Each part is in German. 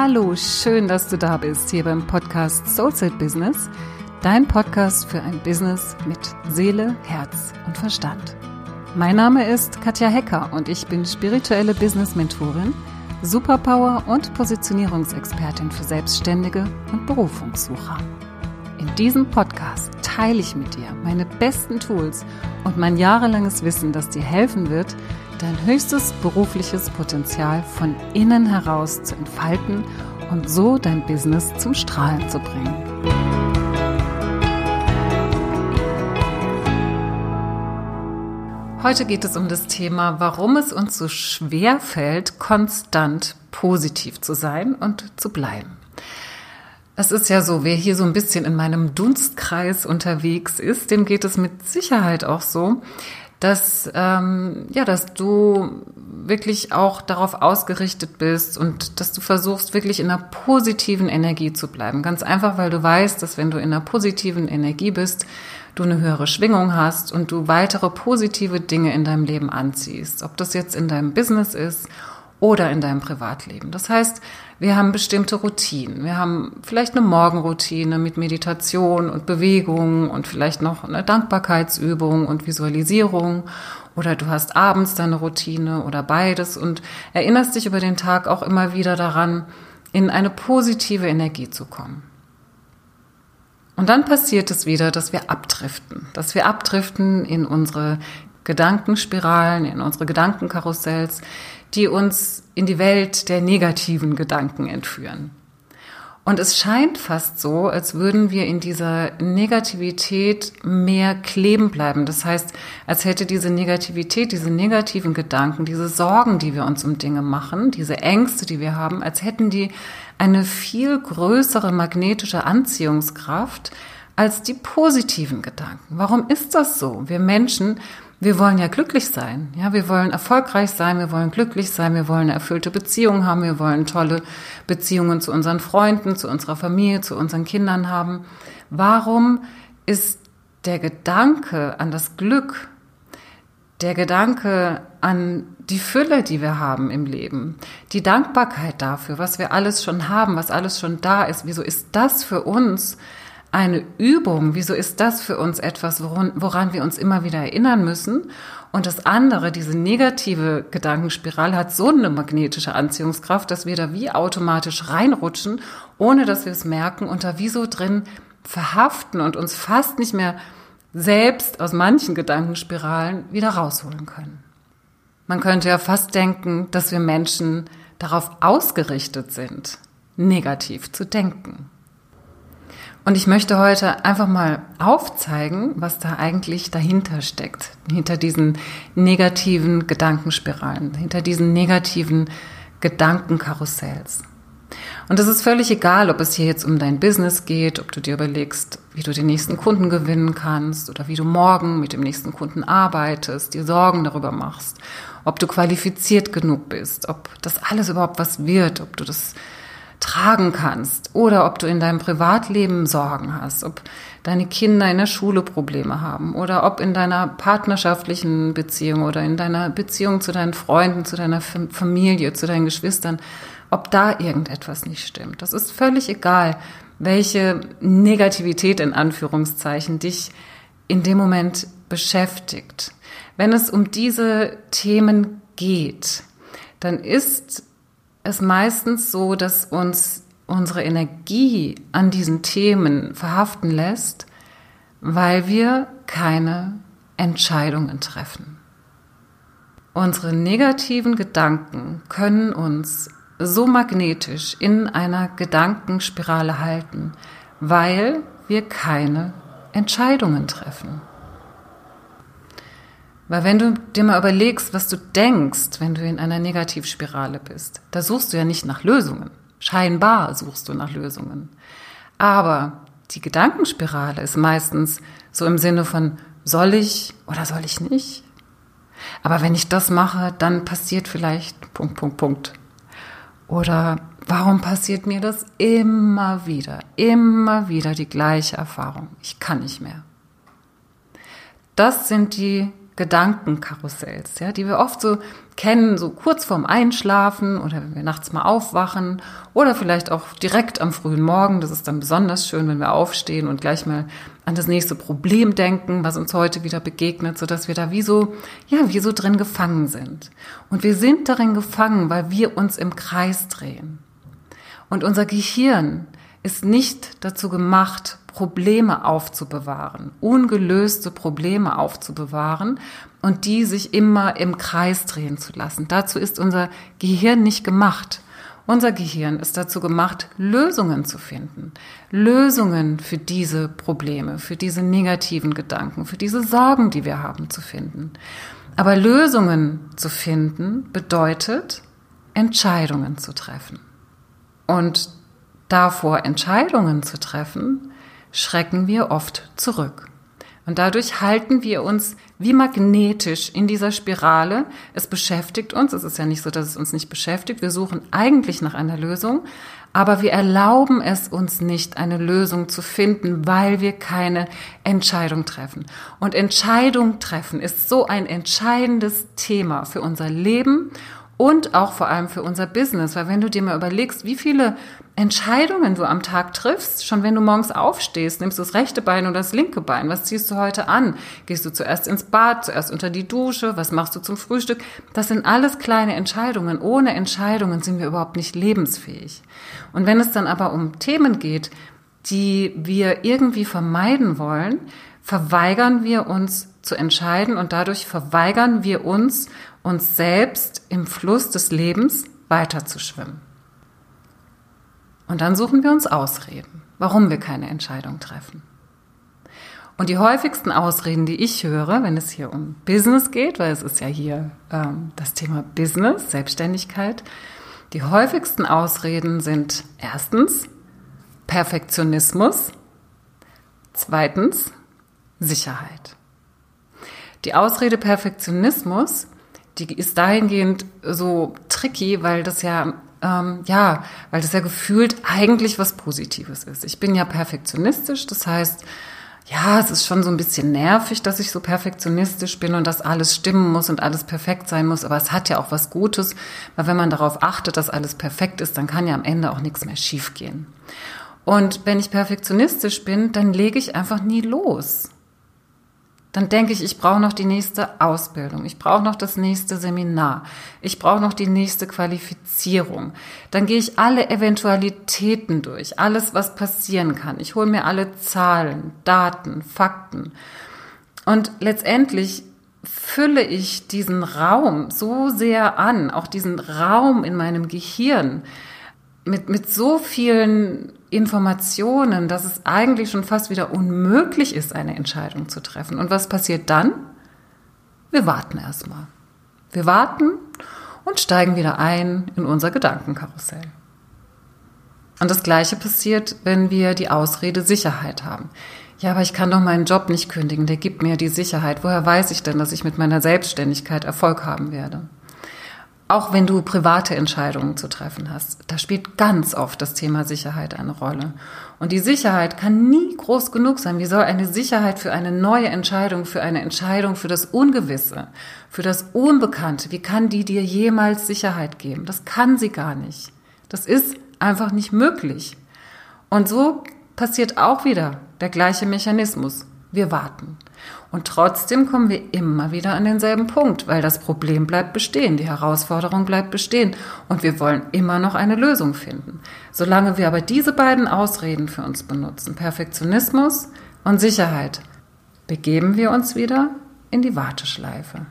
Hallo, schön, dass du da bist hier beim Podcast Soulset Business, dein Podcast für ein Business mit Seele, Herz und Verstand. Mein Name ist Katja Hecker und ich bin spirituelle Business Mentorin, Superpower und Positionierungsexpertin für Selbstständige und Berufungssucher. In diesem Podcast teile ich mit dir meine besten Tools und mein jahrelanges Wissen, das dir helfen wird, dein höchstes berufliches Potenzial von innen heraus zu entfalten und so dein Business zum Strahlen zu bringen. Heute geht es um das Thema, warum es uns so schwer fällt, konstant positiv zu sein und zu bleiben. Es ist ja so, wer hier so ein bisschen in meinem Dunstkreis unterwegs ist, dem geht es mit Sicherheit auch so, dass ähm, ja, dass du wirklich auch darauf ausgerichtet bist und dass du versuchst wirklich in einer positiven Energie zu bleiben. Ganz einfach, weil du weißt, dass wenn du in einer positiven Energie bist, du eine höhere Schwingung hast und du weitere positive Dinge in deinem Leben anziehst. Ob das jetzt in deinem Business ist oder in deinem Privatleben. Das heißt, wir haben bestimmte Routinen. Wir haben vielleicht eine Morgenroutine mit Meditation und Bewegung und vielleicht noch eine Dankbarkeitsübung und Visualisierung. Oder du hast abends deine Routine oder beides und erinnerst dich über den Tag auch immer wieder daran, in eine positive Energie zu kommen. Und dann passiert es wieder, dass wir abdriften, dass wir abdriften in unsere Gedankenspiralen, in unsere Gedankenkarussells, die uns in die Welt der negativen Gedanken entführen. Und es scheint fast so, als würden wir in dieser Negativität mehr kleben bleiben. Das heißt, als hätte diese Negativität, diese negativen Gedanken, diese Sorgen, die wir uns um Dinge machen, diese Ängste, die wir haben, als hätten die eine viel größere magnetische Anziehungskraft als die positiven Gedanken. Warum ist das so? Wir Menschen wir wollen ja glücklich sein. Ja, wir wollen erfolgreich sein, wir wollen glücklich sein, wir wollen eine erfüllte Beziehung haben, wir wollen tolle Beziehungen zu unseren Freunden, zu unserer Familie, zu unseren Kindern haben. Warum ist der Gedanke an das Glück, der Gedanke an die Fülle, die wir haben im Leben, die Dankbarkeit dafür, was wir alles schon haben, was alles schon da ist, wieso ist das für uns eine Übung. Wieso ist das für uns etwas, woran, woran wir uns immer wieder erinnern müssen? Und das andere, diese negative Gedankenspirale hat so eine magnetische Anziehungskraft, dass wir da wie automatisch reinrutschen, ohne dass wir es merken und da wie so drin verhaften und uns fast nicht mehr selbst aus manchen Gedankenspiralen wieder rausholen können. Man könnte ja fast denken, dass wir Menschen darauf ausgerichtet sind, negativ zu denken. Und ich möchte heute einfach mal aufzeigen, was da eigentlich dahinter steckt, hinter diesen negativen Gedankenspiralen, hinter diesen negativen Gedankenkarussells. Und es ist völlig egal, ob es hier jetzt um dein Business geht, ob du dir überlegst, wie du den nächsten Kunden gewinnen kannst oder wie du morgen mit dem nächsten Kunden arbeitest, dir Sorgen darüber machst, ob du qualifiziert genug bist, ob das alles überhaupt was wird, ob du das tragen kannst oder ob du in deinem Privatleben Sorgen hast, ob deine Kinder in der Schule Probleme haben oder ob in deiner partnerschaftlichen Beziehung oder in deiner Beziehung zu deinen Freunden, zu deiner Familie, zu deinen Geschwistern, ob da irgendetwas nicht stimmt. Das ist völlig egal, welche Negativität in Anführungszeichen dich in dem Moment beschäftigt. Wenn es um diese Themen geht, dann ist es meistens so, dass uns unsere Energie an diesen Themen verhaften lässt, weil wir keine Entscheidungen treffen. Unsere negativen Gedanken können uns so magnetisch in einer Gedankenspirale halten, weil wir keine Entscheidungen treffen. Weil wenn du dir mal überlegst, was du denkst, wenn du in einer Negativspirale bist, da suchst du ja nicht nach Lösungen. Scheinbar suchst du nach Lösungen. Aber die Gedankenspirale ist meistens so im Sinne von, soll ich oder soll ich nicht? Aber wenn ich das mache, dann passiert vielleicht Punkt, Punkt, Punkt. Oder warum passiert mir das immer wieder, immer wieder die gleiche Erfahrung? Ich kann nicht mehr. Das sind die Gedankenkarussells, ja, die wir oft so kennen, so kurz vorm Einschlafen oder wenn wir nachts mal aufwachen oder vielleicht auch direkt am frühen Morgen. Das ist dann besonders schön, wenn wir aufstehen und gleich mal an das nächste Problem denken, was uns heute wieder begegnet, so dass wir da wie so, ja, wie so drin gefangen sind. Und wir sind darin gefangen, weil wir uns im Kreis drehen. Und unser Gehirn ist nicht dazu gemacht, Probleme aufzubewahren, ungelöste Probleme aufzubewahren und die sich immer im Kreis drehen zu lassen. Dazu ist unser Gehirn nicht gemacht. Unser Gehirn ist dazu gemacht, Lösungen zu finden. Lösungen für diese Probleme, für diese negativen Gedanken, für diese Sorgen, die wir haben, zu finden. Aber Lösungen zu finden bedeutet, Entscheidungen zu treffen. Und davor Entscheidungen zu treffen, schrecken wir oft zurück. Und dadurch halten wir uns wie magnetisch in dieser Spirale. Es beschäftigt uns. Es ist ja nicht so, dass es uns nicht beschäftigt. Wir suchen eigentlich nach einer Lösung, aber wir erlauben es uns nicht, eine Lösung zu finden, weil wir keine Entscheidung treffen. Und Entscheidung treffen ist so ein entscheidendes Thema für unser Leben und auch vor allem für unser Business, weil wenn du dir mal überlegst, wie viele Entscheidungen du am Tag triffst, schon wenn du morgens aufstehst, nimmst du das rechte Bein oder das linke Bein, was ziehst du heute an? Gehst du zuerst ins Bad, zuerst unter die Dusche, was machst du zum Frühstück? Das sind alles kleine Entscheidungen. Ohne Entscheidungen sind wir überhaupt nicht lebensfähig. Und wenn es dann aber um Themen geht, die wir irgendwie vermeiden wollen, verweigern wir uns zu entscheiden und dadurch verweigern wir uns, uns selbst im Fluss des Lebens weiterzuschwimmen. Und dann suchen wir uns Ausreden, warum wir keine Entscheidung treffen. Und die häufigsten Ausreden, die ich höre, wenn es hier um Business geht, weil es ist ja hier ähm, das Thema Business, Selbstständigkeit, die häufigsten Ausreden sind erstens Perfektionismus, zweitens Sicherheit. Die Ausrede Perfektionismus, die ist dahingehend so tricky, weil das ja ähm, ja, weil das ja gefühlt eigentlich was Positives ist. Ich bin ja perfektionistisch, das heißt, ja, es ist schon so ein bisschen nervig, dass ich so perfektionistisch bin und dass alles stimmen muss und alles perfekt sein muss, aber es hat ja auch was Gutes, weil wenn man darauf achtet, dass alles perfekt ist, dann kann ja am Ende auch nichts mehr schiefgehen. Und wenn ich perfektionistisch bin, dann lege ich einfach nie los dann denke ich, ich brauche noch die nächste Ausbildung, ich brauche noch das nächste Seminar, ich brauche noch die nächste Qualifizierung. Dann gehe ich alle Eventualitäten durch, alles, was passieren kann. Ich hole mir alle Zahlen, Daten, Fakten. Und letztendlich fülle ich diesen Raum so sehr an, auch diesen Raum in meinem Gehirn, mit, mit so vielen Informationen, dass es eigentlich schon fast wieder unmöglich ist, eine Entscheidung zu treffen. Und was passiert dann? Wir warten erstmal. Wir warten und steigen wieder ein in unser Gedankenkarussell. Und das Gleiche passiert, wenn wir die Ausrede Sicherheit haben. Ja, aber ich kann doch meinen Job nicht kündigen, der gibt mir die Sicherheit. Woher weiß ich denn, dass ich mit meiner Selbstständigkeit Erfolg haben werde? Auch wenn du private Entscheidungen zu treffen hast, da spielt ganz oft das Thema Sicherheit eine Rolle. Und die Sicherheit kann nie groß genug sein. Wie soll eine Sicherheit für eine neue Entscheidung, für eine Entscheidung für das Ungewisse, für das Unbekannte, wie kann die dir jemals Sicherheit geben? Das kann sie gar nicht. Das ist einfach nicht möglich. Und so passiert auch wieder der gleiche Mechanismus. Wir warten. Und trotzdem kommen wir immer wieder an denselben Punkt, weil das Problem bleibt bestehen, die Herausforderung bleibt bestehen und wir wollen immer noch eine Lösung finden. Solange wir aber diese beiden Ausreden für uns benutzen, Perfektionismus und Sicherheit, begeben wir uns wieder in die Warteschleife.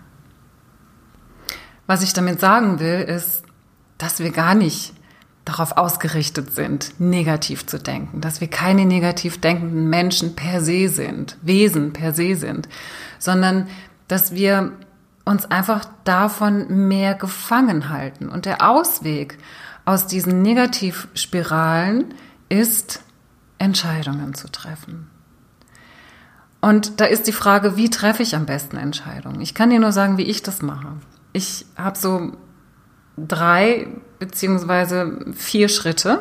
Was ich damit sagen will, ist, dass wir gar nicht darauf ausgerichtet sind, negativ zu denken, dass wir keine negativ denkenden Menschen per se sind, Wesen per se sind, sondern dass wir uns einfach davon mehr gefangen halten. Und der Ausweg aus diesen Negativspiralen ist, Entscheidungen zu treffen. Und da ist die Frage, wie treffe ich am besten Entscheidungen? Ich kann dir nur sagen, wie ich das mache. Ich habe so drei beziehungsweise vier Schritte,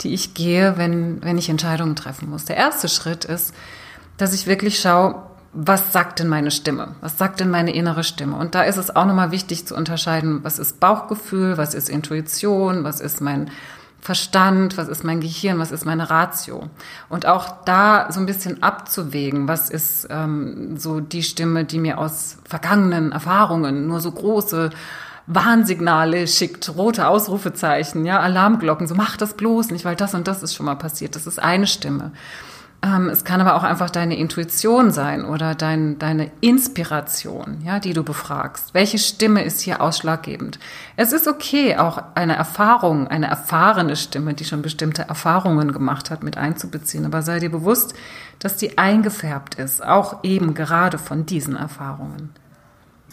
die ich gehe, wenn, wenn ich Entscheidungen treffen muss. Der erste Schritt ist, dass ich wirklich schaue, was sagt denn meine Stimme? Was sagt denn meine innere Stimme? Und da ist es auch nochmal wichtig zu unterscheiden, was ist Bauchgefühl, was ist Intuition, was ist mein Verstand, was ist mein Gehirn, was ist meine Ratio. Und auch da so ein bisschen abzuwägen, was ist ähm, so die Stimme, die mir aus vergangenen Erfahrungen nur so große Warnsignale schickt, rote Ausrufezeichen, ja, Alarmglocken, so mach das bloß nicht, weil das und das ist schon mal passiert. Das ist eine Stimme. Ähm, es kann aber auch einfach deine Intuition sein oder dein, deine Inspiration, ja, die du befragst. Welche Stimme ist hier ausschlaggebend? Es ist okay, auch eine Erfahrung, eine erfahrene Stimme, die schon bestimmte Erfahrungen gemacht hat, mit einzubeziehen. Aber sei dir bewusst, dass die eingefärbt ist, auch eben gerade von diesen Erfahrungen.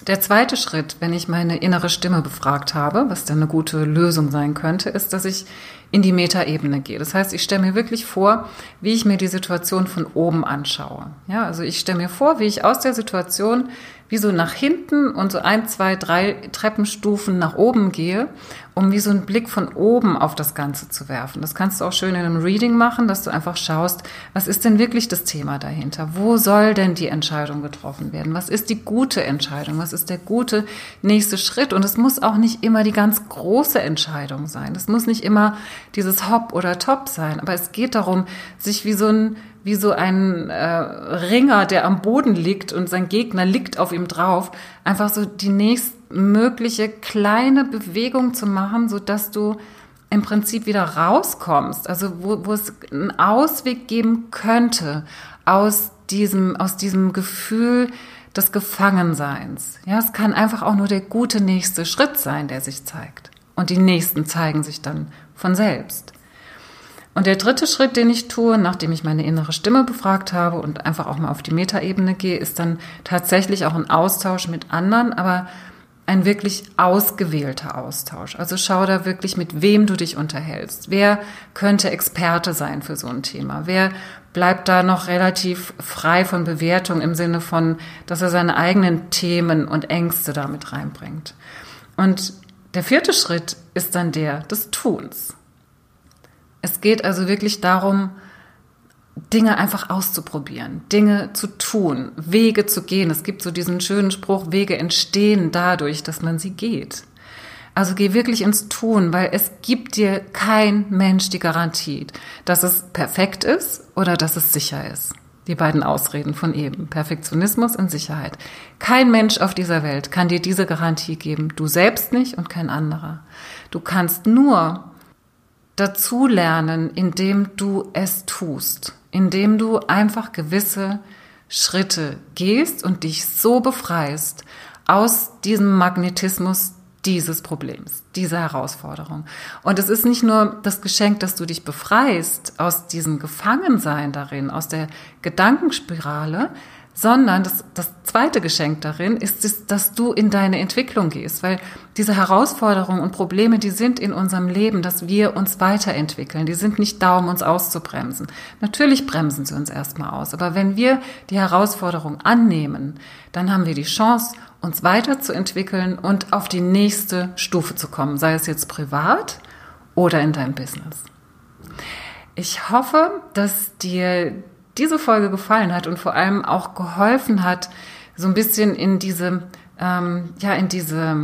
Der zweite Schritt, wenn ich meine innere Stimme befragt habe, was dann eine gute Lösung sein könnte, ist, dass ich in die Metaebene gehe. Das heißt, ich stelle mir wirklich vor, wie ich mir die Situation von oben anschaue. Ja, also ich stelle mir vor, wie ich aus der Situation wie so nach hinten und so ein, zwei, drei Treppenstufen nach oben gehe, um wie so einen Blick von oben auf das Ganze zu werfen. Das kannst du auch schön in einem Reading machen, dass du einfach schaust, was ist denn wirklich das Thema dahinter? Wo soll denn die Entscheidung getroffen werden? Was ist die gute Entscheidung? Was ist der gute nächste Schritt? Und es muss auch nicht immer die ganz große Entscheidung sein. Es muss nicht immer dieses Hop oder Top sein. Aber es geht darum, sich wie so ein wie so ein äh, Ringer, der am Boden liegt und sein Gegner liegt auf ihm drauf, einfach so die nächstmögliche kleine Bewegung zu machen, so dass du im Prinzip wieder rauskommst, also wo, wo es einen Ausweg geben könnte aus diesem, aus diesem Gefühl des Gefangenseins. Ja, es kann einfach auch nur der gute nächste Schritt sein, der sich zeigt. Und die nächsten zeigen sich dann von selbst. Und der dritte Schritt, den ich tue, nachdem ich meine innere Stimme befragt habe und einfach auch mal auf die Metaebene gehe, ist dann tatsächlich auch ein Austausch mit anderen, aber ein wirklich ausgewählter Austausch. Also schau da wirklich, mit wem du dich unterhältst. Wer könnte Experte sein für so ein Thema? Wer bleibt da noch relativ frei von Bewertung im Sinne von, dass er seine eigenen Themen und Ängste damit reinbringt? Und der vierte Schritt ist dann der des Tuns. Es geht also wirklich darum, Dinge einfach auszuprobieren, Dinge zu tun, Wege zu gehen. Es gibt so diesen schönen Spruch, Wege entstehen dadurch, dass man sie geht. Also geh wirklich ins Tun, weil es gibt dir kein Mensch die Garantie, dass es perfekt ist oder dass es sicher ist. Die beiden Ausreden von eben, Perfektionismus und Sicherheit. Kein Mensch auf dieser Welt kann dir diese Garantie geben, du selbst nicht und kein anderer. Du kannst nur dazulernen, indem du es tust, indem du einfach gewisse Schritte gehst und dich so befreist aus diesem Magnetismus dieses Problems, dieser Herausforderung. Und es ist nicht nur das Geschenk, dass du dich befreist aus diesem Gefangensein darin, aus der Gedankenspirale, sondern das, das zweite Geschenk darin ist, es, dass du in deine Entwicklung gehst, weil diese Herausforderungen und Probleme, die sind in unserem Leben, dass wir uns weiterentwickeln. Die sind nicht da, um uns auszubremsen. Natürlich bremsen sie uns erstmal aus, aber wenn wir die Herausforderung annehmen, dann haben wir die Chance, uns weiterzuentwickeln und auf die nächste Stufe zu kommen, sei es jetzt privat oder in deinem Business. Ich hoffe, dass dir diese Folge gefallen hat und vor allem auch geholfen hat, so ein bisschen in diese, ähm, ja, in diese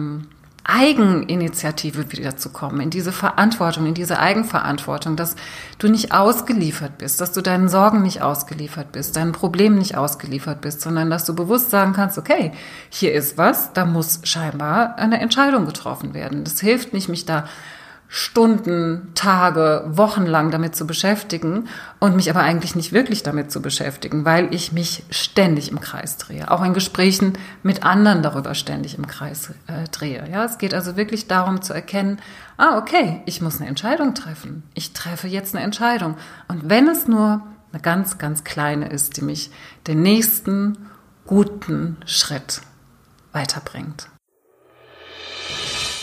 Eigeninitiative wiederzukommen, in diese Verantwortung, in diese Eigenverantwortung, dass du nicht ausgeliefert bist, dass du deinen Sorgen nicht ausgeliefert bist, deinen Problemen nicht ausgeliefert bist, sondern dass du bewusst sagen kannst, okay, hier ist was, da muss scheinbar eine Entscheidung getroffen werden. Das hilft nicht, mich da Stunden, Tage, Wochen lang damit zu beschäftigen und mich aber eigentlich nicht wirklich damit zu beschäftigen, weil ich mich ständig im Kreis drehe. Auch in Gesprächen mit anderen darüber ständig im Kreis äh, drehe. Ja, es geht also wirklich darum zu erkennen, ah, okay, ich muss eine Entscheidung treffen. Ich treffe jetzt eine Entscheidung. Und wenn es nur eine ganz, ganz kleine ist, die mich den nächsten guten Schritt weiterbringt.